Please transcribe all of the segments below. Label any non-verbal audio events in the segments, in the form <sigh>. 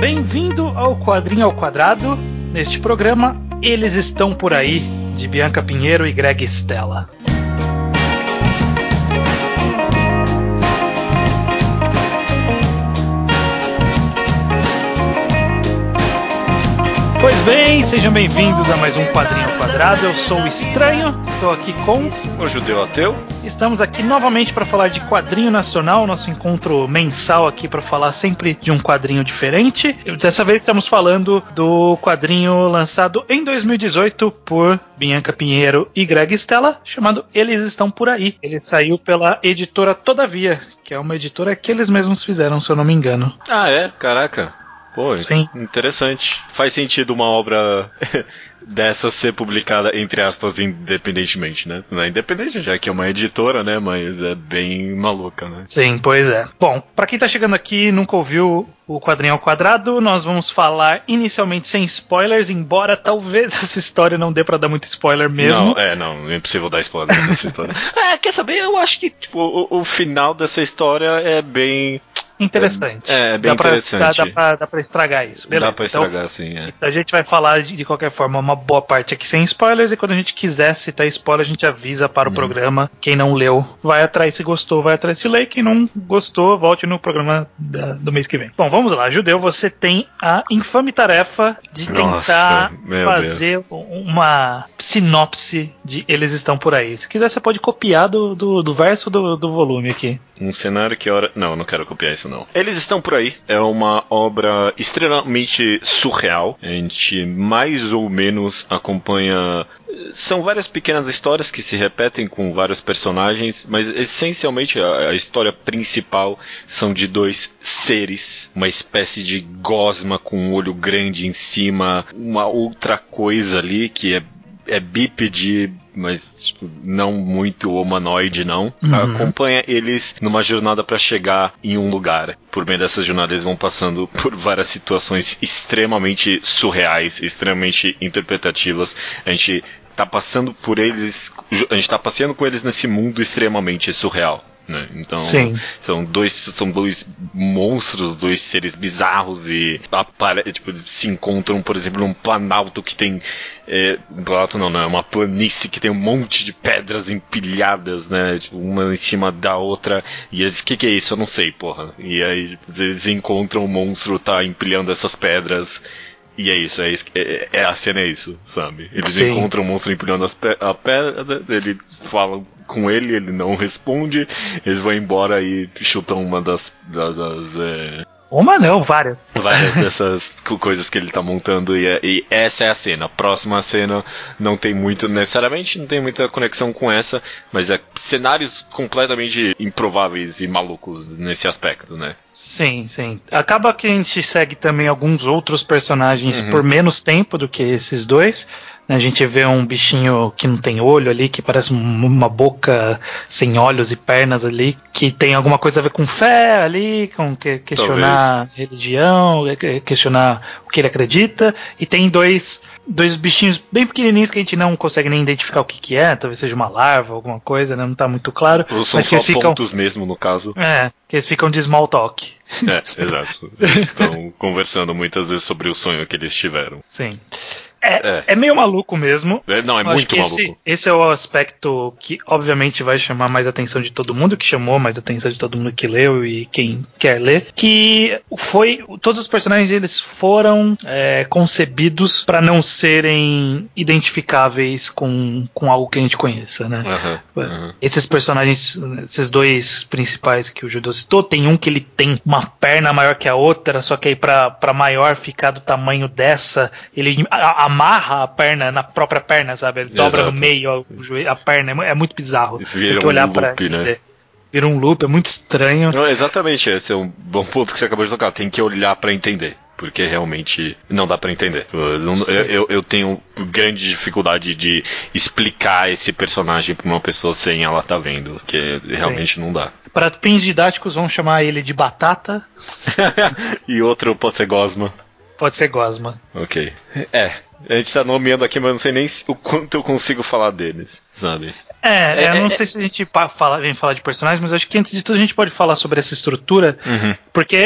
Bem-vindo ao Quadrinho ao Quadrado. Neste programa, eles estão por aí, de Bianca Pinheiro e Greg Stella. Pois bem, sejam bem-vindos a mais um Quadrinho ao Quadrado. Eu sou o Estranho, estou aqui com o Judeu Ateu. Estamos aqui novamente para falar de quadrinho nacional, nosso encontro mensal aqui para falar sempre de um quadrinho diferente. Dessa vez estamos falando do quadrinho lançado em 2018 por Bianca Pinheiro e Greg Stella, chamado Eles Estão Por Aí. Ele saiu pela editora Todavia, que é uma editora que eles mesmos fizeram, se eu não me engano. Ah, é? Caraca. Pô, Sim. interessante. Faz sentido uma obra <laughs> dessa ser publicada, entre aspas, independentemente, né? Não é independente, já que é uma editora, né? Mas é bem maluca, né? Sim, pois é. Bom, para quem tá chegando aqui e nunca ouviu o quadrinho ao quadrado, nós vamos falar inicialmente sem spoilers, embora talvez <laughs> essa história não dê para dar muito spoiler mesmo. Não, é, não, é impossível dar spoiler dessa história. <laughs> é, quer saber? Eu acho que tipo, o, o final dessa história é bem interessante. É, é bem dá pra, interessante. Dá, dá, pra, dá pra estragar isso. Beleza. Dá pra então, estragar, sim. É. Então a gente vai falar de, de, qualquer forma uma boa parte aqui sem spoilers e quando a gente quiser citar spoiler, a gente avisa para o hum. programa. Quem não leu, vai atrás se gostou, vai atrás se ler. Quem não gostou, volte no programa da, do mês que vem. Bom, vamos lá. Judeu, você tem a infame tarefa de tentar Nossa, fazer Deus. uma sinopse de Eles Estão Por Aí. Se quiser, você pode copiar do, do, do verso do, do volume aqui. Um cenário que hora. Não, não quero copiar isso, não. Eles estão por aí. É uma obra extremamente surreal. A gente mais ou menos acompanha. São várias pequenas histórias que se repetem com vários personagens, mas essencialmente a, história principal são de dois seres, uma espécie de gosma com um olho grande em cima, uma outra coisa ali que é é bípede, mas tipo, não muito humanoide, não. Uhum. Acompanha eles numa jornada para chegar em um lugar. Por meio dessas jornadas, eles vão passando <laughs> por várias situações extremamente surreais, extremamente interpretativas. A gente tá passando por eles, a gente tá passeando com eles nesse mundo extremamente surreal. Né? Então Sim. são dois são dois monstros, dois seres bizarros e tipo, se encontram, por exemplo, num planalto que tem é, um planalto não, não, é uma planície que tem um monte de pedras empilhadas, né? Tipo, uma em cima da outra. E eles, o que, que é isso? Eu não sei, porra. E aí tipo, eles encontram o monstro tá empilhando essas pedras. E é isso, é, isso, é, é a cena é isso, sabe? Eles Sim. encontram o monstro empilhando as pe a pedra, eles falam com ele, ele não responde, eles vão embora e chutam uma das. das, das é... Uma não, várias. Várias <laughs> dessas coisas que ele tá montando e, é, e, essa é a cena. A próxima cena não tem muito, necessariamente, não tem muita conexão com essa, mas é cenários completamente improváveis e malucos nesse aspecto, né? Sim, sim. Acaba que a gente segue também alguns outros personagens uhum. por menos tempo do que esses dois. A gente vê um bichinho que não tem olho ali, que parece uma boca sem olhos e pernas ali, que tem alguma coisa a ver com fé ali, com que, questionar Talvez. religião, questionar o que ele acredita. E tem dois, dois bichinhos bem pequenininhos que a gente não consegue nem identificar o que, que é, talvez seja uma larva, alguma coisa, né? não está muito claro. Ou são mas só que eles ficam, pontos mesmo, no caso. É, que eles ficam de small talk. É, exato. Eles estão <laughs> conversando muitas vezes sobre o sonho que eles tiveram. Sim. É, é. é, meio maluco mesmo. É, não, é Eu muito maluco. Esse, esse, é o aspecto que, obviamente, vai chamar mais atenção de todo mundo, que chamou mais atenção de todo mundo que leu e quem quer ler. Que foi. Todos os personagens eles foram é, concebidos para não serem identificáveis com, com algo que a gente conheça, né? Uhum, uhum. Esses personagens, esses dois principais que o Judô citou, tem um que ele tem uma perna maior que a outra, só que aí pra, pra maior ficar do tamanho dessa, ele. A, amarra a perna na própria perna, sabe? Ele dobra Exato. no meio a, joelho, a perna, é muito bizarro. Vira Tem que olhar um pra loop, né? entender. Vira um loop, é muito estranho. Não, exatamente, esse é um bom ponto que você acabou de tocar. Tem que olhar para entender. Porque realmente não dá para entender. Eu, eu, eu, tenho grande dificuldade de explicar esse personagem pra uma pessoa sem ela tá vendo. Porque realmente Sim. não dá. Para fins didáticos, vamos chamar ele de Batata. <laughs> e outro pode ser Gosma. Pode ser Gosma. Ok. É, a gente tá nomeando aqui, mas não sei nem o quanto eu consigo falar deles, sabe? É, é eu não é, sei se a gente fala, vem falar de personagens, mas acho que antes de tudo a gente pode falar sobre essa estrutura, uhum. porque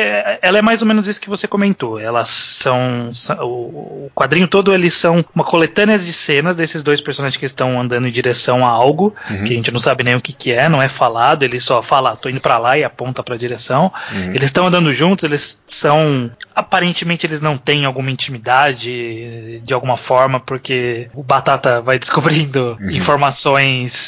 ela é mais ou menos isso que você comentou. Elas são, são o quadrinho todo eles são uma coletânea de cenas desses dois personagens que estão andando em direção a algo uhum. que a gente não sabe nem o que, que é, não é falado. Ele só fala, tô indo para lá e aponta para a direção. Uhum. Eles estão andando juntos, eles são aparentemente eles não têm alguma intimidade de alguma forma, porque o Batata vai descobrindo uhum.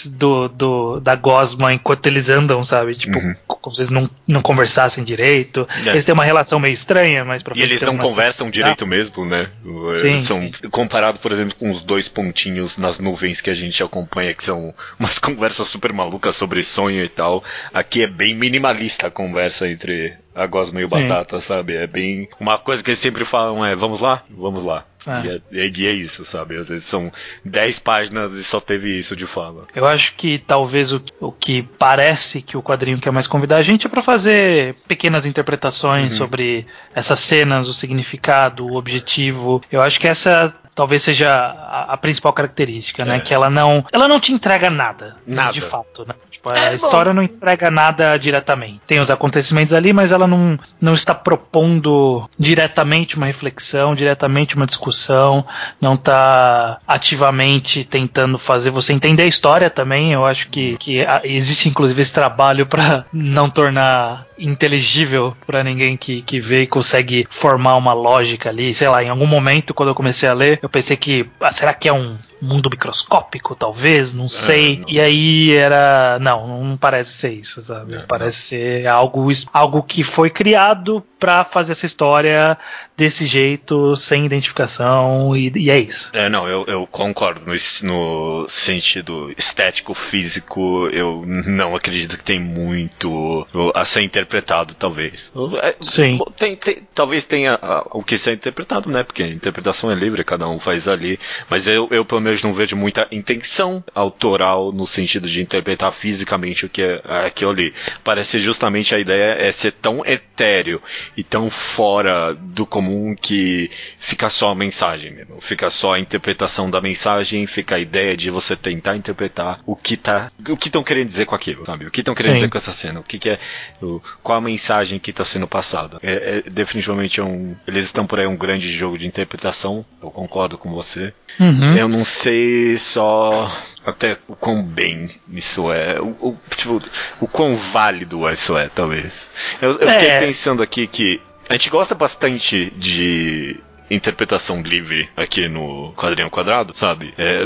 Do, do da Gosma enquanto eles andam, sabe? Tipo, uhum. como se eles não, não conversassem direito. É. Eles têm uma relação meio estranha, mas E eles não conversam direito mesmo, né? Sim, são sim. comparado, por exemplo, com os dois pontinhos nas nuvens que a gente acompanha, que são umas <laughs> conversas super malucas sobre sonho e tal. Aqui é bem minimalista a conversa entre a Gosma e o Sim. Batata, sabe? É bem. Uma coisa que eles sempre falam é: vamos lá? Vamos lá. É. E, é, e é isso, sabe? Às vezes são 10 páginas e só teve isso de fala. Eu acho que talvez o, o que parece que o quadrinho quer mais convidar a gente é para fazer pequenas interpretações uhum. sobre essas cenas, o significado, o objetivo. Eu acho que essa talvez seja a, a principal característica, né? É. Que ela não, ela não te entrega nada, nada. de fato, né? Tipo, a é, história bom. não entrega nada diretamente. Tem os acontecimentos ali, mas ela não, não está propondo diretamente uma reflexão, diretamente uma discussão, não está ativamente tentando fazer você entender a história também. Eu acho que, que existe inclusive esse trabalho para não tornar inteligível para ninguém que, que vê e consegue formar uma lógica ali. Sei lá, em algum momento, quando eu comecei a ler, eu pensei que, ah, será que é um mundo microscópico, talvez, não é, sei. Não. E aí era. Não, não parece ser isso, sabe? É, parece não. ser algo, algo que foi criado para fazer essa história desse jeito, sem identificação, e, e é isso. É, não, eu, eu concordo. No, no, sentido estético, físico, eu não acredito que tem muito a ser interpretado, talvez. É, Sim. Tem, tem, talvez tenha o que ser interpretado, né? Porque a interpretação é livre, cada um faz ali. Mas eu, eu pelo menos, não vejo muita intenção autoral no sentido de interpretar fisicamente o que é aquilo ali. Parece justamente a ideia é ser tão etéreo e tão fora do comum que fica só a mensagem mesmo. Fica só a interpretação da mensagem, fica a ideia de você tentar interpretar o que tá. O que estão querendo dizer com aquilo, sabe? O que estão querendo Sim. dizer com essa cena, o que, que é. O, qual a mensagem que está sendo passada. É, é, definitivamente é um. Eles estão por aí um grande jogo de interpretação, eu concordo com você. Uhum. Eu não sei só até o quão bem isso é, o, o, tipo, o quão válido isso é, talvez. Eu, eu fiquei é. pensando aqui que a gente gosta bastante de interpretação livre aqui no quadrinho quadrado, sabe? É,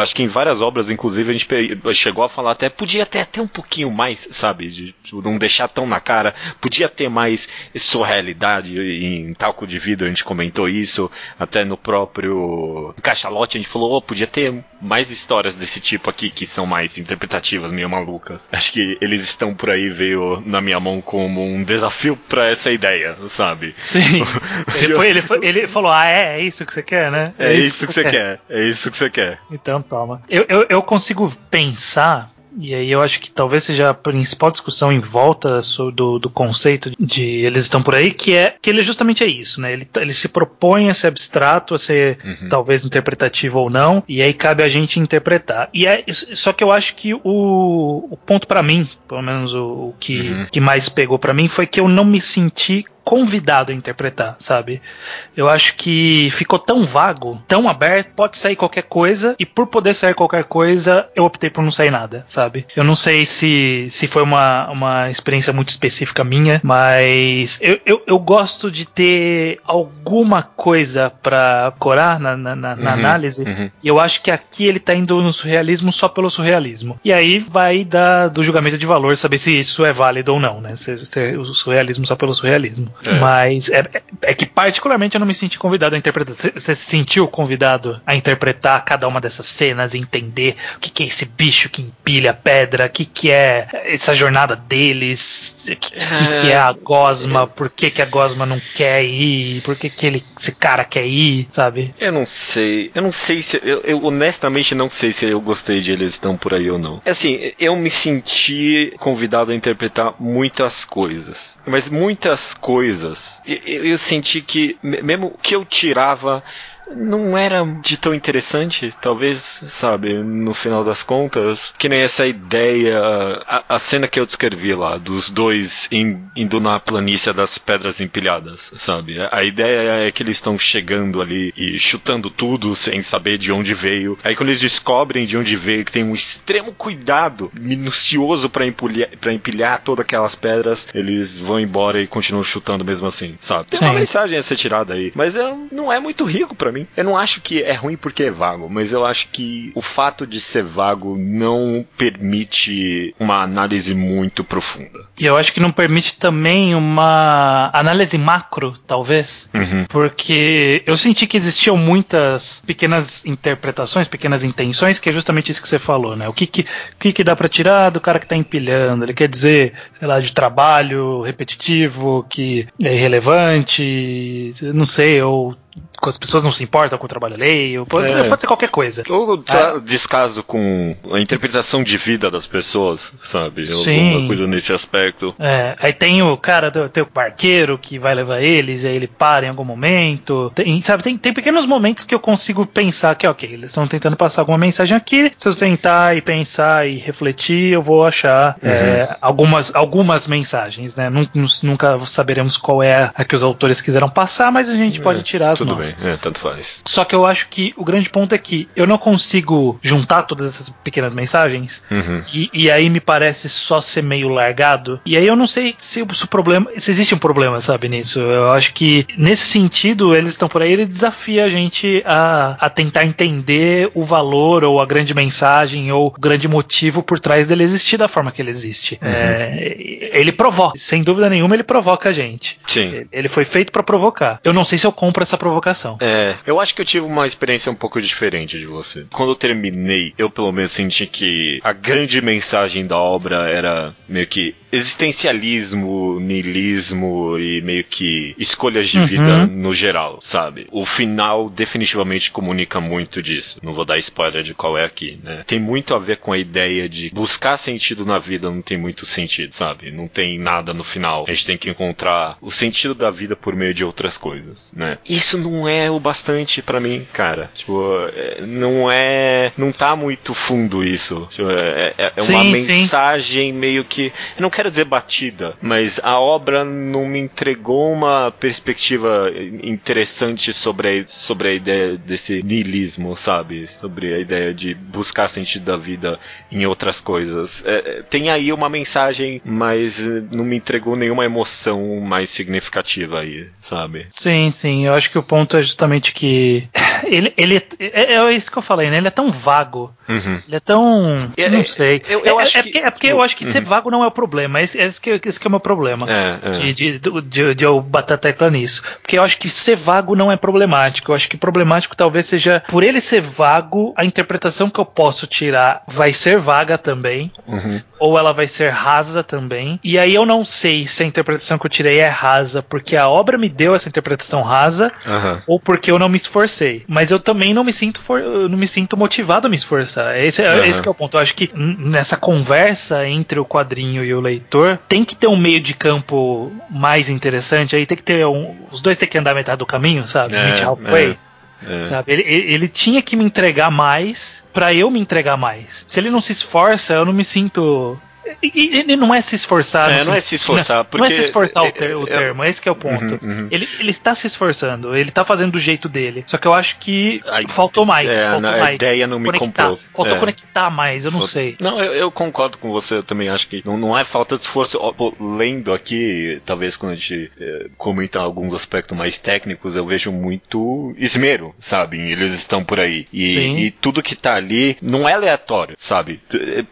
acho que em várias obras, inclusive, a gente chegou a falar até, podia ter até um pouquinho mais, sabe? De tipo, não deixar tão na cara, podia ter mais surrealidade em Talco de Vidro, a gente comentou isso, até no próprio Cachalote a gente falou, oh, podia ter mais histórias desse tipo aqui que são mais interpretativas, meio malucas. Acho que eles estão por aí, veio na minha mão como um desafio para essa ideia, sabe? Sim. <laughs> ele, foi, ele, foi, ele falou: Ah, é, é isso que você quer, né? É, é isso, isso, que, você quer. quer. É isso que você quer. Então toma. Eu, eu, eu consigo pensar e aí eu acho que talvez seja a principal discussão em volta do, do conceito de eles estão por aí, que é que ele justamente é isso, né? Ele, ele se propõe a ser abstrato, a ser uhum. talvez interpretativo ou não, e aí cabe a gente interpretar. E é só que eu acho que o, o ponto para mim, pelo menos o, o que, uhum. que mais pegou para mim, foi que eu não me senti convidado a interpretar, sabe? Eu acho que ficou tão vago, tão aberto, pode sair qualquer coisa, e por poder sair qualquer coisa, eu optei por não sair nada, sabe? Eu não sei se, se foi uma, uma experiência muito específica minha, mas eu, eu, eu gosto de ter alguma coisa para corar na, na, na, uhum, análise, uhum. e eu acho que aqui ele tá indo no surrealismo só pelo surrealismo. E aí vai da, do julgamento de valor saber se isso é válido ou não, né? Se, se, o surrealismo só pelo surrealismo. É. Mas é, é, que particularmente eu não me senti convidado a interpretar. Você se sentiu convidado a interpretar cada uma dessas cenas, entender o que, que é esse bicho que empilha pedra, o que, que é essa jornada deles, o que, que, que, é a Gosma, por que, que a Gosma não quer ir, por que, que ele, esse cara quer ir, sabe? Eu não sei. Eu não sei se. Eu, eu honestamente não sei se eu gostei de eles estão por aí ou não. É assim, eu me senti convidado a interpretar muitas coisas. Mas muitas coisas coisas, eu, eu senti que, mesmo que eu tirava não era de tão interessante, talvez, sabe, no final das contas, que nem essa ideia, a, a cena que eu descrevi lá, dos dois in, indo na planície das pedras empilhadas, sabe? A ideia é que eles estão chegando ali e chutando tudo sem saber de onde veio. Aí quando eles descobrem de onde veio, que tem um extremo cuidado minucioso para empilhar, pra empilhar todas aquelas pedras, eles vão embora e continuam chutando mesmo assim, sabe? Tem Sim. uma mensagem a ser tirada aí, mas é, não é muito rico para mim. Eu não acho que é ruim porque é vago, mas eu acho que o fato de ser vago não permite uma análise muito profunda. E eu acho que não permite também uma análise macro, talvez, uhum. porque eu senti que existiam muitas pequenas interpretações, pequenas intenções, que é justamente isso que você falou, né? O que que, o que, que dá para tirar do cara que tá empilhando? Ele quer dizer, sei lá, de trabalho repetitivo, que é irrelevante, não sei, ou as pessoas não se importam com o trabalho alheio, pode, é. pode ser qualquer coisa. Ou é. descaso com a interpretação de vida das pessoas, sabe? Sim. Alguma coisa nesse aspecto. É. Aí tem o cara, tem o barqueiro que vai levar eles, e aí ele para em algum momento. Tem, sabe, tem, tem pequenos momentos que eu consigo pensar que, ok, eles estão tentando passar alguma mensagem aqui. Se eu sentar e pensar e refletir, eu vou achar uhum. é, algumas, algumas mensagens, né? Nunca, nunca saberemos qual é a que os autores quiseram passar, mas a gente é, pode tirar as tudo nossas. bem, é, tanto faz. Só que eu acho que o grande ponto é que eu não consigo juntar todas essas pequenas mensagens uhum. e, e, aí me parece só ser meio largado. E aí eu não sei se, se o problema. se existe um problema, sabe, nisso. Eu acho que nesse sentido, eles estão por aí, ele desafia a gente a, a tentar entender o valor ou a grande mensagem ou o grande motivo por trás dele existir da forma que ele existe. Uhum. É, ele provoca, sem dúvida nenhuma, ele provoca a gente. Sim. Ele foi feito para provocar. Eu não sei se eu compro essa provocação. É, eu acho que eu tive uma experiência um pouco diferente de você. Quando eu terminei, eu pelo menos senti que a grande mensagem da obra era meio que existencialismo, niilismo e meio que escolhas de uhum. vida no geral, sabe? O final definitivamente comunica muito disso. Não vou dar spoiler de qual é aqui, né? Tem muito a ver com a ideia de buscar sentido na vida não tem muito sentido, sabe? Não tem nada no final. A gente tem que encontrar o sentido da vida por meio de outras coisas, né? Isso não é o bastante para mim, cara. Tipo, é, não é. Não tá muito fundo isso. Tipo, é, é, é uma sim, mensagem sim. meio que. Eu não quero dizer batida, mas a obra não me entregou uma perspectiva interessante sobre a, sobre a ideia desse niilismo, sabe? Sobre a ideia de buscar sentido da vida em outras coisas. É, tem aí uma mensagem, mas não me entregou nenhuma emoção mais significativa aí, sabe? Sim, sim. Eu acho que o ponto é justamente que <laughs> ele, ele é, é isso que eu falei, né? Ele é tão vago. Uhum. Ele é tão. Eu, não sei. Eu, eu é, acho é, que... é porque eu acho que uhum. ser vago não é o problema. Esse, esse, que, esse que é o meu problema. É, é. De, de, de, de, eu bater a tecla nisso. Porque eu acho que ser vago não é problemático. Eu acho que problemático talvez seja. Por ele ser vago, a interpretação que eu posso tirar vai ser vaga também. Uhum. Ou ela vai ser rasa também. E aí eu não sei se a interpretação que eu tirei é rasa porque a obra me deu essa interpretação rasa. Ou porque eu não me esforcei. Mas eu também não me sinto, for, não me sinto motivado a me esforçar. Esse, uhum. esse é o ponto. Eu acho que nessa conversa entre o quadrinho e o leitor, tem que ter um meio de campo mais interessante. Aí tem que ter um, os dois tem que andar metade do caminho, sabe? É, halfway. É. É. Sabe? Ele, ele, ele, tinha que me entregar mais para eu me entregar mais. Se ele não se esforça, eu não me sinto ele não é se esforçar. É, não é se esforçar. Não, porque... não é se esforçar o, ter, o termo, é, esse é o ponto. Uhum, uhum. Ele, ele está se esforçando, ele está fazendo do jeito dele. Só que eu acho que a, faltou mais. É, faltou a mais. ideia não me conectar. comprou. Faltou é. conectar mais, eu não Faltou. sei. Não, eu, eu, concordo com você, eu também acho que não, não é falta de esforço. Lendo aqui, talvez quando a gente é, comenta alguns aspectos mais técnicos, eu vejo muito esmero, sabe? Eles estão por aí. E, e tudo que está ali não é aleatório, sabe?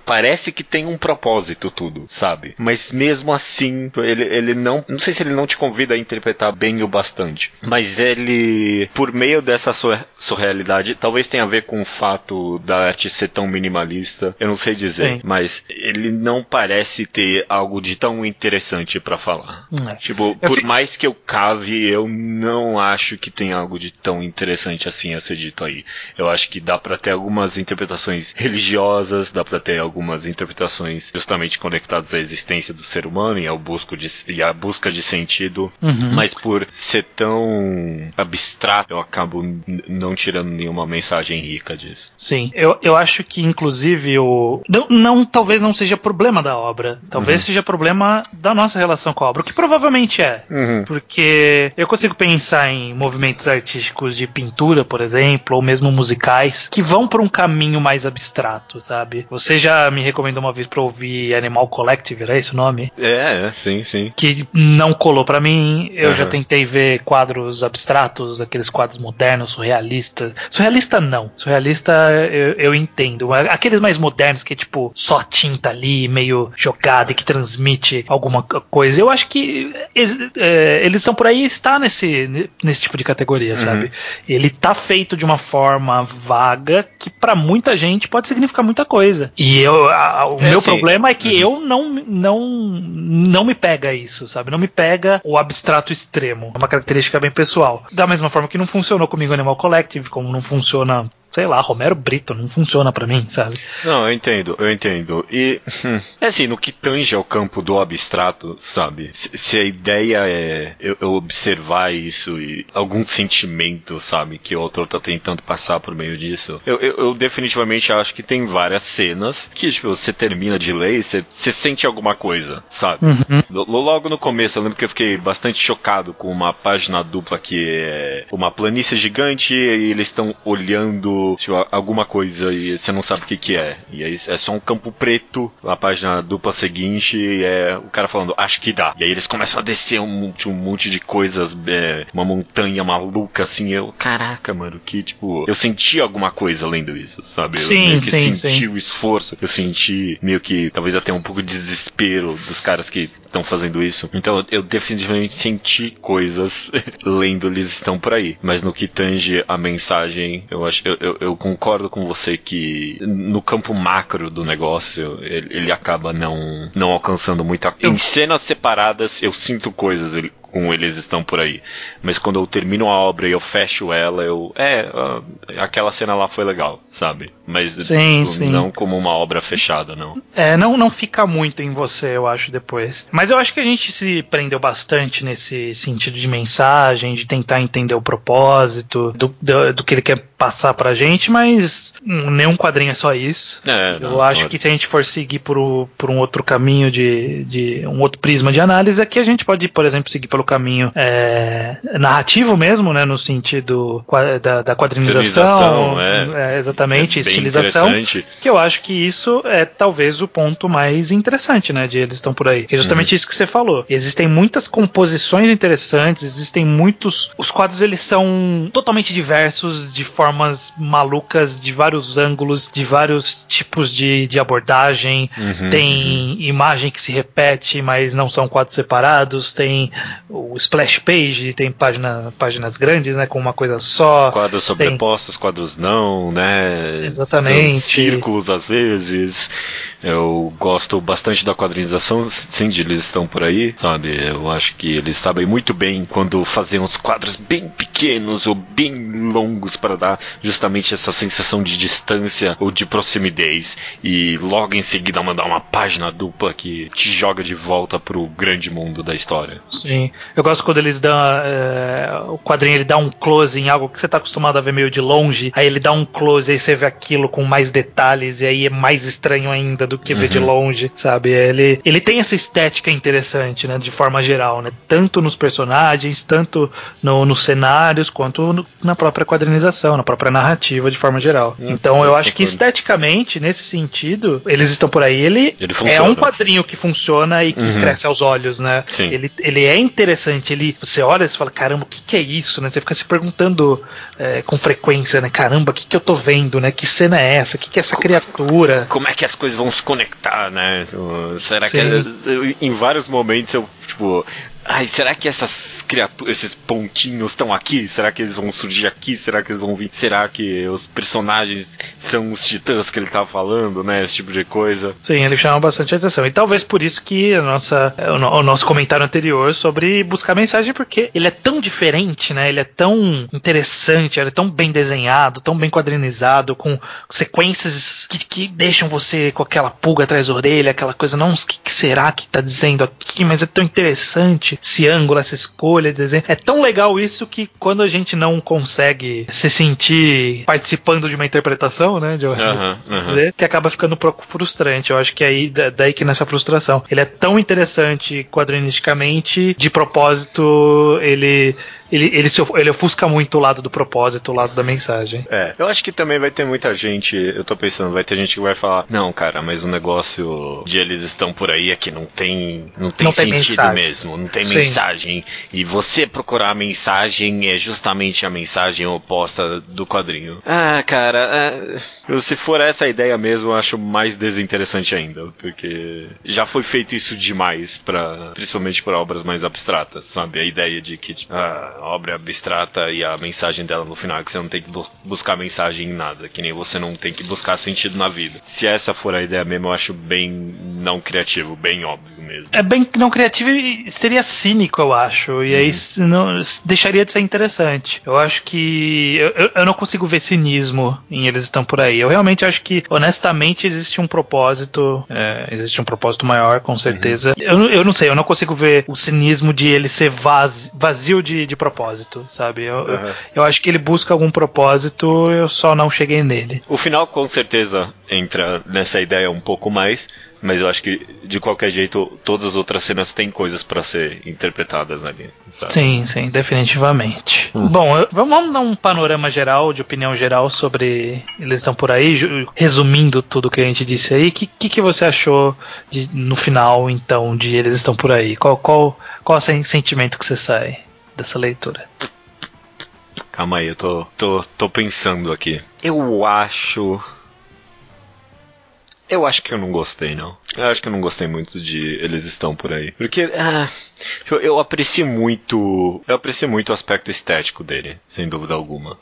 Parece que tem um propósito tudo, sabe? Mas mesmo assim, ele, ele não. Não sei se ele não te convida a interpretar bem o bastante. Mas ele, por meio dessa surrealidade, talvez tenha a ver com o fato da arte ser tão minimalista. Eu não sei dizer. Sim. Mas ele não parece ter algo de tão interessante para falar. É. Tipo, eu por fico... mais que eu cave, eu não acho que tem algo de tão interessante assim a ser dito aí. Eu acho que dá para ter algumas interpretações religiosas, dá para ter algumas interpretações justamente conectados à existência do ser humano e, ao busco de, e a busca de sentido, uhum. mas por ser tão abstrato, eu acabo não tirando nenhuma mensagem rica disso. Sim, eu, eu acho que inclusive o. Não, não talvez não seja problema da obra, talvez uhum. seja problema da nossa relação com a obra, o que provavelmente é. Uhum. Porque eu consigo pensar em movimentos artísticos de pintura, por exemplo, ou mesmo musicais, que vão para um caminho mais abstrato, sabe? Você já me recomendou uma vez para ouvir Animal Collective, era esse o nome? É, é, sim, sim. Que não colou para mim. Eu uhum. já tentei ver quadros abstratos, aqueles quadros modernos, surrealistas. Surrealista não. Surrealista eu, eu entendo. Aqueles mais modernos que é tipo só tinta ali, meio jogada e que transmite alguma coisa. Eu acho que é, eles estão por aí está nesse, nesse tipo de categoria, uhum. sabe? Ele tá feito de uma forma vaga que para muita gente pode significar muita coisa. E eu, a, o é, meu sim. problema é que uhum. eu não, não, não me pega isso, sabe? Não me pega o abstrato extremo. É uma característica bem pessoal. Da mesma forma que não funcionou comigo Animal Collective, como não funciona sei lá, Romero Brito, não funciona para mim, sabe? Não, eu entendo, eu entendo. E, hum, é assim, no que tange ao campo do abstrato, sabe? Se, se a ideia é eu, eu, observar isso e algum sentimento, sabe, que o autor tá tentando passar por meio disso, eu, eu, eu definitivamente acho que tem várias cenas que, tipo, você termina de ler e você, você sente alguma coisa, sabe? Uhum. Logo no começo, eu lembro que eu fiquei bastante chocado com uma página dupla que é uma planície gigante e eles estão olhando tipo, alguma coisa e você não sabe o que que é. E aí é só um campo preto, a página dupla seguinte é o cara falando, acho que dá. E aí eles começam a descer um, um monte de coisas, é, uma montanha maluca assim. Eu, caraca, mano, que tipo, eu senti alguma coisa lendo isso, sabe? Sim, eu meio que sim, senti sim. o esforço, eu senti meio que talvez até um pouco de desespero dos caras que estão fazendo isso. Então eu definitivamente senti coisas <laughs> lendo eles estão por aí. Mas no que tange a mensagem, eu acho eu, eu, eu concordo com você que no campo macro do negócio ele, ele acaba não, não alcançando muita. Em cenas separadas eu sinto coisas com eles estão por aí. Mas quando eu termino a obra e eu fecho ela, eu. É, aquela cena lá foi legal, sabe? Mas sim, tipo, sim. não como uma obra fechada, não. É, não, não fica muito em você, eu acho, depois. Mas eu acho que a gente se prendeu bastante nesse sentido de mensagem, de tentar entender o propósito, do, do, do que ele quer passar pra gente, mas nenhum quadrinho é só isso. É, não, eu acho que se a gente for seguir por, por um outro caminho de, de um outro prisma de análise, aqui a gente pode, por exemplo, seguir pelo caminho é, narrativo mesmo, né, no sentido da, da quadrinização, é, é, exatamente, é estilização, que eu acho que isso é talvez o ponto mais interessante, né, de eles estão por aí. Que é justamente uhum. isso que você falou. Existem muitas composições interessantes, existem muitos, os quadros eles são totalmente diversos, de formas malucas, de vários ângulos, de vários tipos de, de abordagem. Uhum, tem uhum. imagem que se repete, mas não são quadros separados. Tem o splash page, tem página, páginas grandes, né, com uma coisa só. Quadros sobrepostos, tem... quadros não, né? Exatamente. São círculos às vezes. Eu gosto bastante da quadrinização, sim, eles estão por aí, sabe? Eu acho que eles sabem muito bem quando fazer uns quadros bem pequenos ou bem longos para dar justamente essa sensação de distância ou de proximidade e logo em seguida mandar uma página dupla que te joga de volta pro grande mundo da história. Sim. Eu gosto quando eles dão. É, o quadrinho ele dá um close em algo que você está acostumado a ver meio de longe, aí ele dá um close, aí você vê aquilo com mais detalhes, e aí é mais estranho ainda do que uhum. ver de uhum. longe, sabe? Ele, ele tem essa estética interessante, né? De forma geral, né? Tanto nos personagens, tanto no, nos cenários, quanto no, na própria quadrinização, na própria narrativa de forma geral. Uhum. Então eu acho que esteticamente, nesse sentido, eles estão por aí. Ele, ele é um quadrinho que funciona e que uhum. cresce aos olhos, né? Sim. Ele, ele é interessante. Ele, você olha e fala, caramba, o que, que é isso, né? Você fica se perguntando é, com frequência, né? Caramba, o que, que eu tô vendo, né? Que cena é essa? O que, que é essa criatura? Como é que as coisas vão se conectar, né? Será Sim. que em vários momentos eu, tipo, Ai, será que essas criaturas, esses pontinhos estão aqui? Será que eles vão surgir aqui? Será que eles vão vir? Será que os personagens são os titãs que ele tava falando, né? Esse tipo de coisa. Sim, ele chama bastante atenção. E talvez por isso que a nossa, o, nosso comentário anterior sobre buscar mensagem, porque ele é tão tão diferente, né? Ele é tão interessante, ele é tão bem desenhado, tão bem quadrinizado, com sequências que, que deixam você com aquela pulga atrás da orelha, aquela coisa, não, o que, que, será que tá dizendo aqui? Mas é tão interessante esse ângulo, essa escolha de desenho. É tão legal isso que quando a gente não consegue se sentir participando de uma interpretação, né? De, uhum, uhum. dizer, que acaba ficando um pouco frustrante. Eu acho que é aí daí que nessa frustração. Ele é tão interessante quadrinisticamente, de propósito, ele ele, ele, se, ele ofusca muito o lado do propósito, o lado da mensagem. É, eu acho que também vai ter muita gente, eu tô pensando, vai ter gente que vai falar, não, cara, mas o negócio de eles estão por aí é que não tem, não tem não sentido tem mesmo, não tem Sim. mensagem. E você procurar a mensagem é justamente a mensagem oposta do quadrinho. Ah, cara, é, se for essa a ideia mesmo, eu acho mais desinteressante ainda, porque já foi feito isso demais para principalmente para obras mais abstratas, sabe? A ideia de que ah, obra abstrata e a mensagem dela no final, que você não tem que bu buscar mensagem em nada, que nem você não tem que buscar sentido na vida. Se essa for a ideia mesmo, eu acho bem não criativo, bem óbvio mesmo. É bem não criativo e seria cínico, eu acho. E aí uhum. não, deixaria de ser interessante. Eu acho que. Eu, eu não consigo ver cinismo em eles estão por aí. Eu realmente acho que, honestamente, existe um propósito. É, existe um propósito maior, com certeza. Uhum. Eu, eu não sei, eu não consigo ver o cinismo de ele ser vazio, vazio de, de propósito, sabe? Eu, uhum. eu, eu, acho que ele busca algum propósito, eu só não cheguei nele. O final, com certeza, entra nessa ideia um pouco mais, mas eu acho que, de qualquer jeito, todas as outras cenas têm coisas para ser interpretadas ali. Sabe? Sim, sim, definitivamente. Hum. Bom, vamos dar um panorama geral, de opinião geral sobre Eles Estão Por Aí, resumindo tudo que a gente disse aí. O que, que, que, você achou de, no final, então, de Eles Estão Por Aí? Qual, qual, qual é o sentimento que você sai? Dessa leitura? Calma aí, eu tô, tô, tô pensando aqui. Eu acho. Eu acho que eu não gostei, não. Eu acho que eu não gostei muito de Eles Estão Por Aí. Porque, ah, eu, eu aprecio muito. Eu aprecio muito o aspecto estético dele, sem dúvida alguma.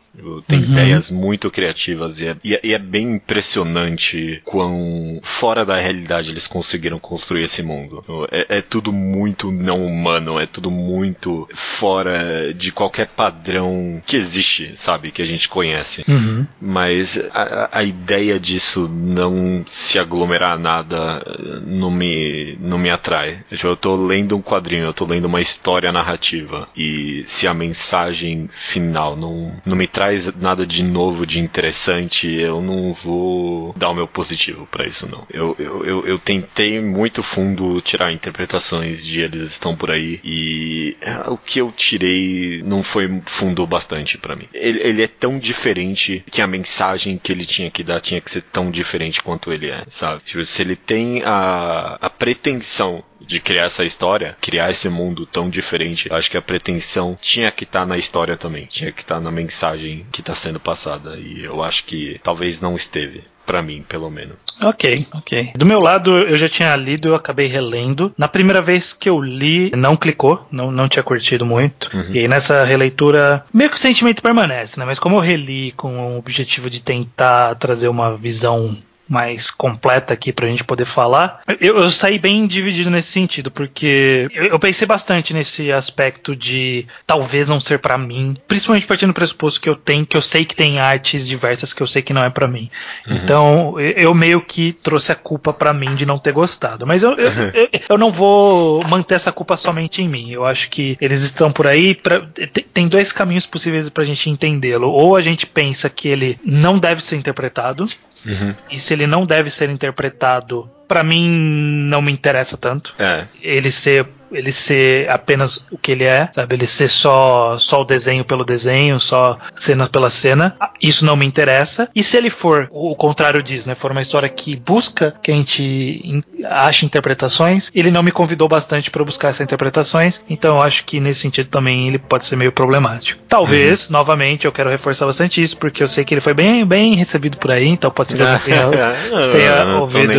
Tem uhum. ideias muito criativas e é, e, é, e é, bem impressionante quão fora da realidade eles conseguiram construir esse mundo. É, é, tudo muito não humano, é tudo muito fora de qualquer padrão que existe, sabe? Que a gente conhece. Uhum. Mas a, a, ideia disso não se aglomerar a nada não me, não me atrai. Eu tô lendo um quadrinho eu tô lendo uma história narrativa e se a mensagem final não, não me traz nada de novo, de interessante, eu não vou dar o meu positivo para isso, não. Eu, eu, eu, eu, tentei muito fundo tirar interpretações de eles estão por aí e é, o que eu tirei não foi fundo bastante para mim. Ele, ele é tão diferente que a mensagem que ele tinha que dar tinha que ser tão diferente quanto ele é, sabe? Tipo, se ele tem a, a pretensão de criar essa história, criar esse mundo tão diferente, acho que a pretensão tinha que estar tá na história também, tinha que estar tá na mensagem que está sendo passada. E eu acho que talvez não esteve para mim, pelo menos. Ok, ok. Do meu lado, eu já tinha lido, eu acabei relendo. Na primeira vez que eu li, não clicou, não, não tinha curtido muito. Uhum. E aí nessa releitura, meio que o sentimento permanece, né? Mas como eu reli com o objetivo de tentar trazer uma visão mais completa aqui pra gente poder falar. Eu, eu, saí bem dividido nesse sentido, porque eu, eu pensei bastante nesse aspecto de talvez não ser para mim, principalmente partindo do pressuposto que eu tenho, que eu sei que tem artes diversas que eu sei que não é para mim. Uhum. Então, eu, eu, meio que trouxe a culpa para mim de não ter gostado. Mas eu, eu, eu, eu, não vou manter essa culpa somente em mim. Eu acho que eles estão por aí. Pra, tem dois caminhos possíveis pra gente entendê-lo. Ou a gente pensa que ele não deve ser interpretado, Uhum. E se ele não deve ser interpretado, para mim não me interessa tanto. É. Ele ser ele ser apenas o que ele é, sabe? Ele ser só, só o desenho pelo desenho, só cena pela cena. Isso não me interessa. E se ele for o contrário disso, né? For uma história que busca que a gente ache interpretações, ele não me convidou bastante para buscar essas interpretações. Então eu acho que nesse sentido também ele pode ser meio problemático. Talvez, uhum. novamente, eu quero reforçar bastante isso, porque eu sei que ele foi bem, bem recebido por aí, então pode ser que eu tenha, <laughs> tenha ouvido.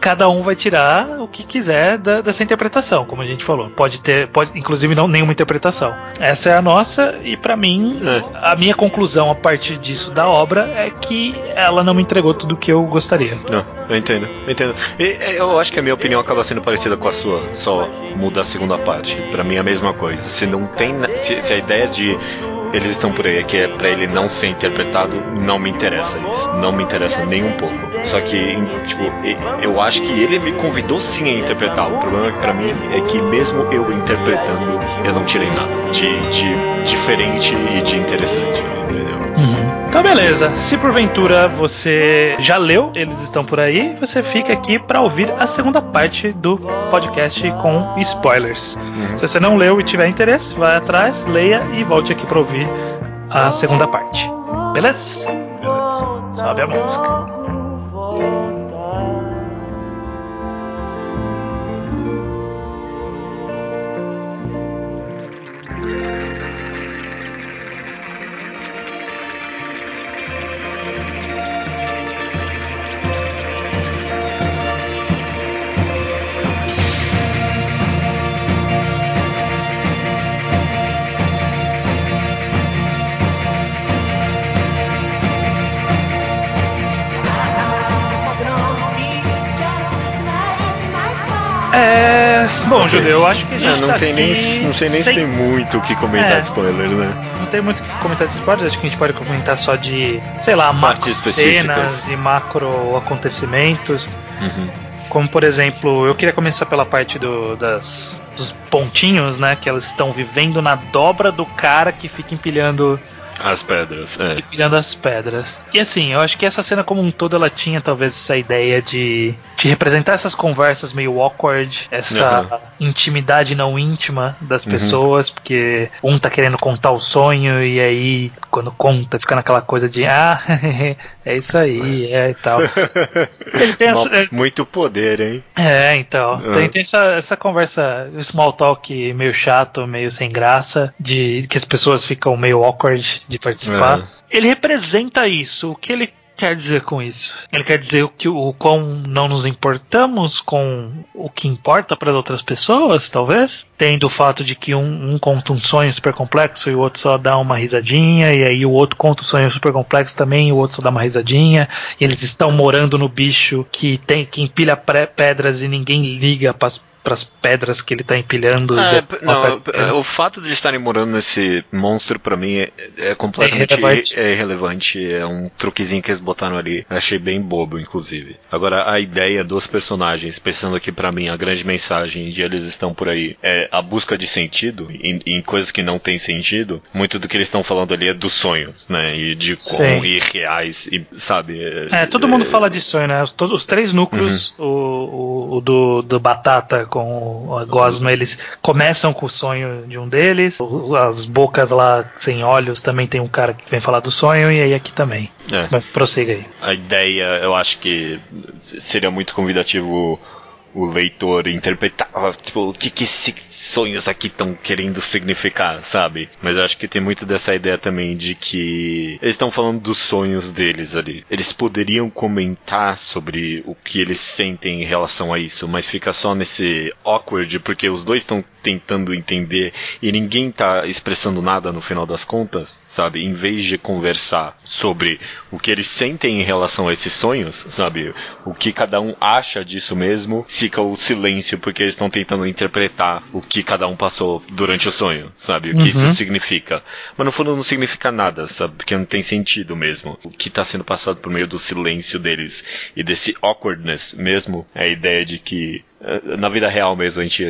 Cada um vai tirar o que quiser da, dessa interpretação, como a gente falou. Pode ter, pode, inclusive, não nenhuma interpretação. Essa é a nossa, e para mim, é. a minha conclusão a partir disso da obra é que ela não me entregou tudo o que eu gostaria. Não, eu entendo, eu entendo. E, eu acho que a minha opinião acaba sendo parecida com a sua, só muda a segunda parte. Para mim é a mesma coisa. Se não tem. Se, se a ideia de eles estão por aí, que é para ele não ser interpretado, não me interessa isso. Não me interessa nem um pouco. Só que, tipo, eu acho que ele me convidou sim a interpretá-lo. O problema para mim é que mesmo eu interpretando, eu não tirei nada de, de diferente e de interessante, entendeu? Uhum. Então beleza, se porventura você já leu, eles estão por aí, você fica aqui para ouvir a segunda parte do podcast com spoilers. Uhum. Se você não leu e tiver interesse, vai atrás, leia e volte aqui para ouvir a segunda parte. Beleza? Beleza. Sobe a música. É. Bom, Judeu, eu acho que a gente. É, não, tá tem nem, não sei nem sem... se tem muito o que comentar é, de spoiler, né? Não tem muito o que comentar de spoilers, acho que a gente pode comentar só de, sei lá, macro cenas e macro acontecimentos. Uhum. Como por exemplo, eu queria começar pela parte do, das, dos pontinhos, né? Que elas estão vivendo na dobra do cara que fica empilhando as pedras, é. Empilhando as pedras. E assim, eu acho que essa cena como um todo ela tinha talvez essa ideia de, de representar essas conversas meio awkward, essa uhum. intimidade não íntima das uhum. pessoas, porque um tá querendo contar o sonho e aí quando conta fica naquela coisa de ah, <laughs> é isso aí, é e tal. <laughs> Ele tem essa, Muito poder, hein? É, então. Uhum. Tem, tem essa, essa conversa, small talk meio chato, meio sem graça, de que as pessoas ficam meio awkward de participar. É. Ele representa isso. O que ele quer dizer com isso? Ele quer dizer que o quão não nos importamos com o que importa para as outras pessoas, talvez? Tendo o fato de que um, um, conta um sonho super complexo e o outro só dá uma risadinha, e aí o outro conta um sonho super complexo também e o outro só dá uma risadinha, e eles estão morando no bicho que tem que empilha pedras e ninguém liga para para as pedras que ele está empilhando. É, não, é, o fato de eles estarem morando nesse monstro para mim é, é completamente é irrelevante. é irrelevante. É um truquezinho que eles botaram ali. Achei bem bobo, inclusive. Agora a ideia dos personagens, pensando aqui para mim a grande mensagem de eles estão por aí é a busca de sentido em, em coisas que não têm sentido. Muito do que eles estão falando ali é dos sonhos, né? E de quão irreais e sabe. É, todo mundo fala de sonho, né? Os, todos, os três núcleos, uhum. o, o, o, do, do batata com a Gosma, eles começam com o sonho de um deles. As bocas lá sem olhos também tem um cara que vem falar do sonho, e aí aqui também. É. Mas prossiga aí. A ideia, eu acho que seria muito convidativo o leitor interpretar, tipo, o que, que esses sonhos aqui estão querendo significar, sabe? Mas eu acho que tem muito dessa ideia também de que eles estão falando dos sonhos deles ali. Eles poderiam comentar sobre o que eles sentem em relação a isso, mas fica só nesse awkward, porque os dois estão tentando entender e ninguém tá expressando nada no final das contas, sabe? Em vez de conversar sobre o que eles sentem em relação a esses sonhos, sabe? O que cada um acha disso mesmo, fica o silêncio porque eles estão tentando interpretar o que cada um passou durante o sonho, sabe? O que uhum. isso significa. Mas no fundo não significa nada, sabe? Porque não tem sentido mesmo. O que está sendo passado por meio do silêncio deles e desse awkwardness mesmo é a ideia de que na vida real mesmo, a gente,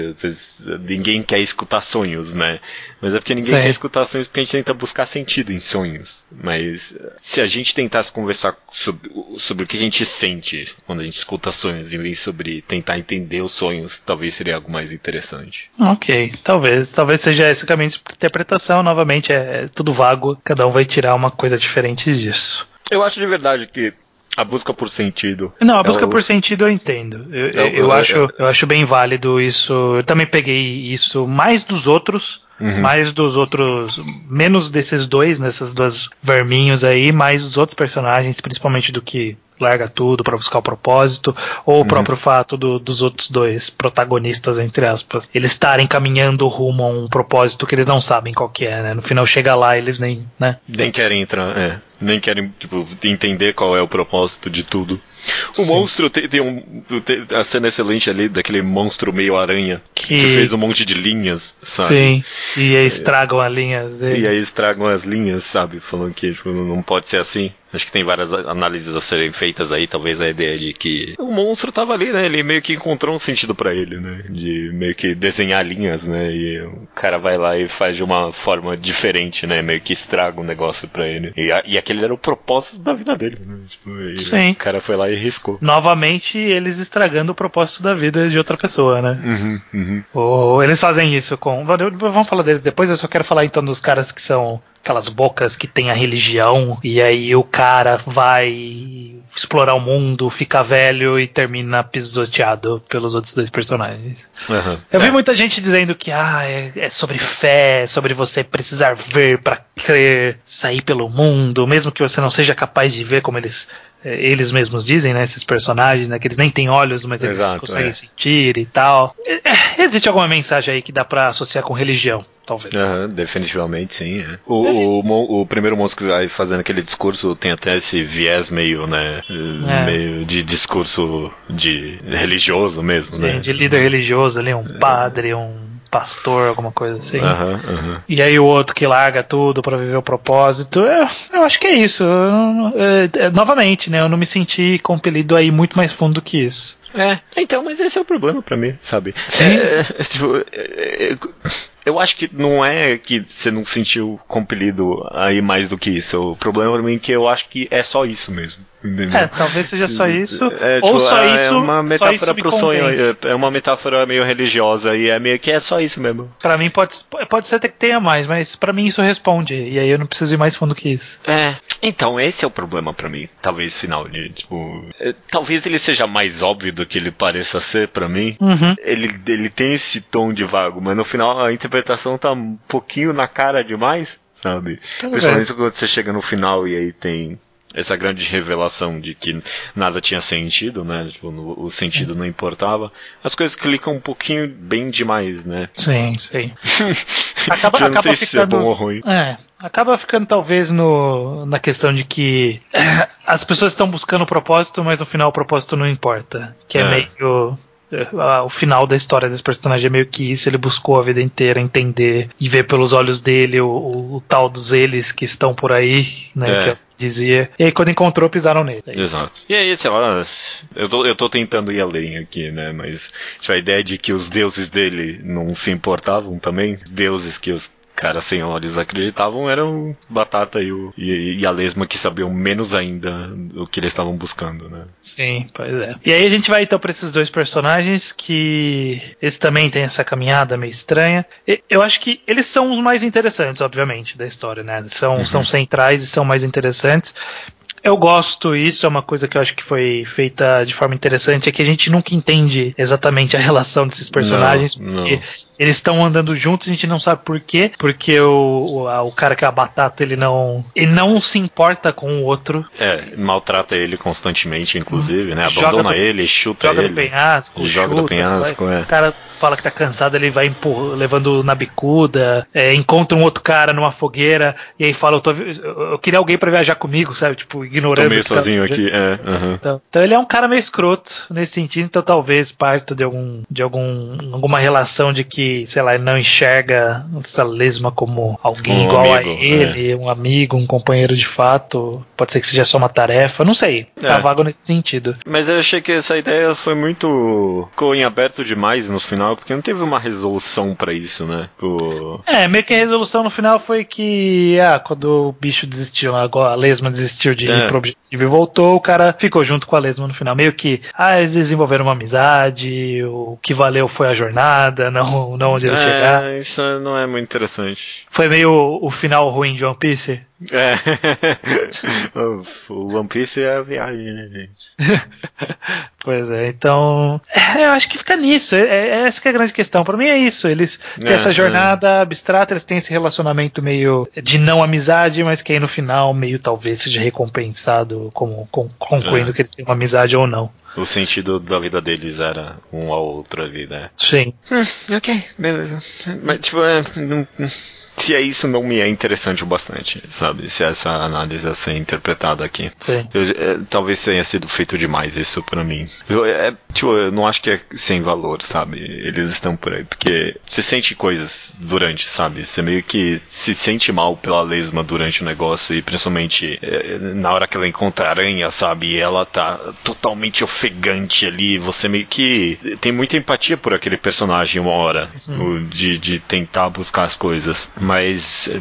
ninguém quer escutar sonhos, né? Mas é porque ninguém Sim. quer escutar sonhos porque a gente tenta buscar sentido em sonhos. Mas se a gente tentasse conversar sobre, sobre o que a gente sente quando a gente escuta sonhos, em vez sobre tentar entender os sonhos, talvez seria algo mais interessante. Ok, talvez. Talvez seja esse caminho de interpretação, novamente, é, é tudo vago, cada um vai tirar uma coisa diferente disso. Eu acho de verdade que a busca por sentido. Não, a busca é o... por sentido eu entendo. Eu, é o... eu, acho, eu acho bem válido isso. Eu também peguei isso mais dos outros. Uhum. Mais dos outros. Menos desses dois, nessas duas verminhos aí, mais dos outros personagens, principalmente do que larga tudo para buscar o propósito, ou uhum. o próprio fato do, dos outros dois protagonistas, entre aspas, eles estarem caminhando rumo a um propósito que eles não sabem qual que é, né? No final chega lá e eles nem, né? Nem querem entrar, é. Nem querem, tipo, entender qual é o propósito de tudo. O Sim. monstro tem, tem, um, tem a cena excelente ali daquele monstro meio aranha que, que fez um monte de linhas, sabe? Sim. E aí estragam as linhas. Dele. E aí estragam as linhas, sabe? Falando que tipo, não pode ser assim. Acho que tem várias análises a serem feitas aí, talvez a ideia de que o monstro tava ali, né? Ele meio que encontrou um sentido para ele, né? De meio que desenhar linhas, né? E o cara vai lá e faz de uma forma diferente, né? Meio que estraga um negócio para ele. E, a, e, aquele era o propósito da vida dele, né? Tipo, Sim. O cara foi lá e riscou. Novamente, eles estragando o propósito da vida de outra pessoa, né? Uhum, uhum. Ou eles fazem isso com. Vamos falar deles depois, eu só quero falar então dos caras que são aquelas bocas que tem a religião, e aí o cara vai explorar o mundo, fica velho e termina pisoteado pelos outros dois personagens. Uhum. Eu vi é. muita gente dizendo que ah, é, é, sobre fé, é sobre você precisar ver para crer, sair pelo mundo, mesmo que você não seja capaz de ver como eles eles mesmos dizem, né, esses personagens, né, que eles nem têm olhos, mas eles Exato, conseguem é. sentir e tal. É, existe alguma mensagem aí que dá para associar com religião? talvez. Uhum, definitivamente sim. É. O, o, o, o, primeiro monstro que vai fazendo aquele discurso tem até esse viés meio, né? É. Meio de discurso de religioso mesmo, sim, né? De líder religioso ali, um é. padre, um pastor, alguma coisa assim. Uhum, uhum. E aí o outro que larga tudo para viver o propósito. Eu, eu acho que é isso. Eu, é, é, novamente, né? Eu não me senti compelido a ir muito mais fundo do que isso. É, então, mas esse é o problema para mim, sabe? Sim. É, é tipo, é, eu acho que não é que você não sentiu compelido a ir mais do que isso. O problema pra mim é que eu acho que é só isso mesmo. Entendeu? É, talvez seja só isso. É, tipo, ou só é isso. É uma metáfora pro sonho. É uma metáfora meio religiosa e é meio que é só isso mesmo. Para mim pode, pode ser até que tenha mais, mas para mim isso responde. E aí eu não preciso ir mais fundo que isso. É. Então, esse é o problema para mim. Talvez final de, tipo. É, talvez ele seja mais óbvio do que ele pareça ser para mim. Uhum. Ele, ele tem esse tom de vago, mas no final a interpretação tá um pouquinho na cara demais, sabe? Principalmente quando você chega no final e aí tem essa grande revelação de que nada tinha sentido, né? Tipo, no, o sentido sim. não importava. As coisas clicam um pouquinho bem demais, né? Sim, sim. <laughs> acaba, acaba ficando, se é bom ou ruim. É, acaba ficando talvez no, na questão de que <clears throat> as pessoas estão buscando o propósito, mas no final o propósito não importa. Que é, é. meio o final da história desse personagem é meio que isso. Ele buscou a vida inteira entender e ver pelos olhos dele o, o, o tal dos eles que estão por aí, né? É. Que dizia. E aí quando encontrou, pisaram nele. É Exato. E aí, sei lá, eu tô, eu tô tentando ir além aqui, né? Mas a ideia de que os deuses dele não se importavam também, deuses que os cara sem olhos acreditavam eram Batata e, o, e, e, a Lesma que sabiam menos ainda o que eles estavam buscando, né? Sim, pois é. E aí a gente vai então para esses dois personagens que eles também têm essa caminhada meio estranha. Eu acho que eles são os mais interessantes, obviamente, da história, né? São, uhum. são centrais e são mais interessantes. Eu gosto, isso é uma coisa que eu acho que foi feita de forma interessante, é que a gente nunca entende exatamente a relação desses personagens, não, porque não. Eles estão andando juntos, a gente não sabe por quê, porque o, o, a, o, cara que é a batata, ele não ele não se importa com o outro. É, maltrata ele constantemente, inclusive, né? Abandona ele, chuta joga ele. Joga no penhasco, joga chuta, no penhasco, vai, é. O cara fala que tá cansado, ele vai empurra, levando na bicuda, é, encontra um outro cara numa fogueira, e aí fala, eu, tô, eu queria alguém para viajar comigo, sabe? Tipo, ignorando. Tô meio sozinho tá, aqui, é. Então, então, ele é um cara meio escroto nesse sentido, então talvez parta de algum de algum alguma relação de que, sei lá, ele não enxerga essa lesma como alguém um igual amigo, a ele, é. um amigo, um companheiro de fato. Pode ser que seja só uma tarefa, não sei. Tá é. vago nesse sentido. Mas eu achei que essa ideia foi muito. ficou em aberto demais no final, porque não teve uma resolução para isso, né? Pro... É, meio que a resolução no final foi que, ah, quando o bicho desistiu, a lesma desistiu de é. ir pro objetivo e voltou, o cara ficou junto com a lesma no final. Meio que, ah, eles desenvolveram uma amizade, o que valeu foi a jornada, <laughs> não, não onde eles é, chegaram. Isso não é muito interessante. Foi meio o final ruim de One Piece. É. <laughs> o One Piece é a viagem, né, gente? <laughs> pois é, então. É, eu acho que fica nisso. É, é, essa que é a grande questão. Para mim é isso. Eles têm é, essa jornada é. abstrata, eles têm esse relacionamento meio de não amizade, mas que aí no final meio talvez seja recompensado como, com, concluindo é. que eles têm uma amizade ou não. O sentido da vida deles era um ao outro ali, né? Sim. Hum, ok, beleza. Mas tipo, é, não, se é isso, não me é interessante o bastante, sabe? Se essa análise a ser interpretada aqui. Sim. Eu, é, talvez tenha sido feito demais isso para mim. Eu, é, tipo, eu não acho que é sem valor, sabe? Eles estão por aí, porque você sente coisas durante, sabe? Você meio que se sente mal pela lesma durante o negócio e principalmente é, na hora que ela encontra a aranha, sabe? E ela tá totalmente ofegante ali, você meio que tem muita empatia por aquele personagem uma hora, uhum. de, de tentar buscar as coisas mas eh,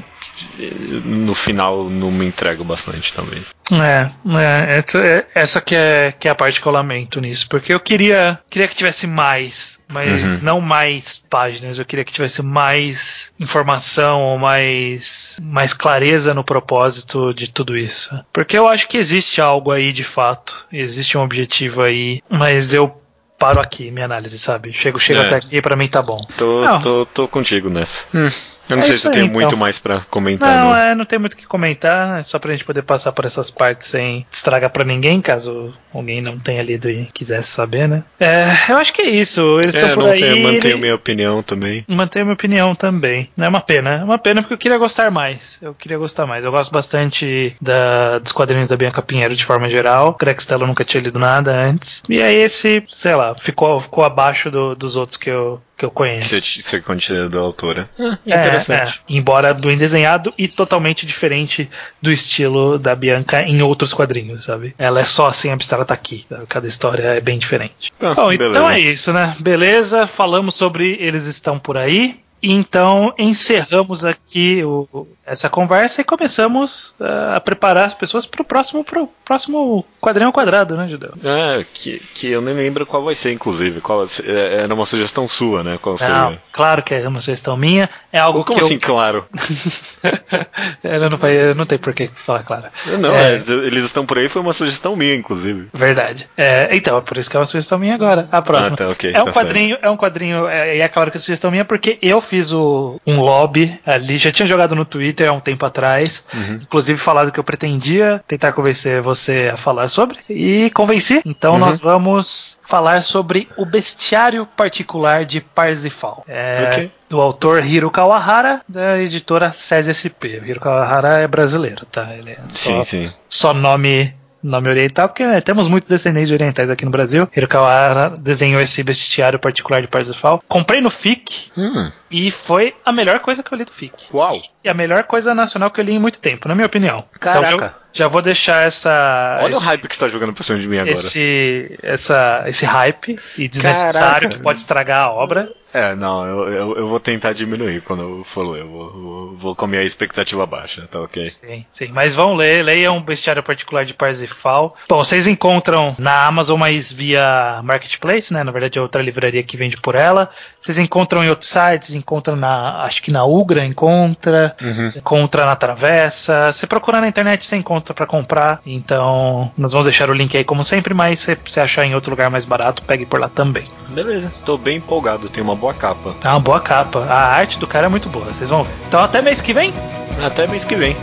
no final não me entrego bastante também. É, é, é, essa que é, que é a parte que eu lamento nisso, porque eu queria, queria que tivesse mais, mas uhum. não mais páginas, eu queria que tivesse mais informação ou mais, mais clareza no propósito de tudo isso. Porque eu acho que existe algo aí de fato, existe um objetivo aí, mas eu paro aqui minha análise, sabe? Chego, chego é. até aqui para mim tá bom. Tô, tô, tô contigo nessa. Hum. Eu não é sei se tem muito então. mais para comentar. Não, é, não tem muito o que comentar. É só pra gente poder passar por essas partes sem estragar para ninguém, caso alguém não tenha lido e quisesse saber, né? É, eu acho que é isso. Eles estão é, por aí. Tenho, mantenho ele... minha opinião também. Mantenho minha opinião também. Não é uma pena. É uma pena porque eu queria gostar mais. Eu queria gostar mais. Eu gosto bastante da, dos quadrinhos da Bianca Pinheiro de forma geral. Greg Stella nunca tinha lido nada antes. E aí esse, sei lá, ficou, ficou abaixo do, dos outros que eu, que eu conheço. Você, você continha da autora. Ah, interessante. É, é. Embora bem desenhado e totalmente diferente do estilo da Bianca em outros quadrinhos, sabe? Ela é só assim abstrata aqui. Cada história é bem diferente. Ah, Bom, beleza. então é isso, né? Beleza, falamos sobre Eles Estão Por Aí. Então encerramos aqui o, essa conversa e começamos uh, a preparar as pessoas para o próximo, pro próximo quadrinho ao quadrado, né, Judeu? É, que, que eu nem lembro qual vai ser, inclusive. Qual, é, era uma sugestão sua, né? Qual seria? Não, claro que é uma sugestão minha. É algo Como que assim, eu... claro? <laughs> eu, não, eu não tem por que falar claro. Não, é... eles estão por aí, foi uma sugestão minha, inclusive. Verdade. É, então, é por isso que é uma sugestão minha agora. A próxima. Ah, tá, okay, é, um tá quadrinho, é um quadrinho, é, é claro que é sugestão minha, porque eu fiz o, um lobby ali, já tinha jogado no Twitter há um tempo atrás, uhum. inclusive falado que eu pretendia tentar convencer você a falar sobre, e convenci. Então uhum. nós vamos falar sobre o bestiário particular de Parsifal. É, okay. Do autor Hiro Kawahara, da editora SESI SP. O Hiro Kawahara é brasileiro, tá? Ele é sim, sim. só nome nome oriental, porque né, temos muitos descendentes orientais aqui no Brasil. Hirokawara desenhou esse bestiário particular de Parsifal. Comprei no FIC hum. E foi a melhor coisa que eu li do FIC. Uau! E a melhor coisa nacional que eu li em muito tempo, na minha opinião. Caraca! Então, já vou deixar essa. Olha esse, o hype que está jogando por cima de mim agora. Esse, essa, esse hype e desnecessário Caraca. que pode estragar a obra. É, não, eu, eu, eu, vou tentar diminuir quando eu for ler. Eu vou, vou, vou com a minha expectativa baixa, tá ok? Sim, sim. Mas vão ler, leiam um Bestiário Particular de Parsifal. Bom, vocês encontram na Amazon, mas via Marketplace, né? Na verdade é outra livraria que vende por ela. Vocês encontram em outros sites, encontram na. Acho que na Ugra encontra, uhum. encontra na Travessa. Você procura na internet, você encontra para comprar. Então, nós vamos deixar o link aí como sempre, mas se você achar em outro lugar mais barato, pegue por lá também. Beleza, tô bem empolgado, tem uma boa capa. É uma boa capa. A arte do cara é muito boa, vocês vão ver. Então até mês que vem. Até mês que vem.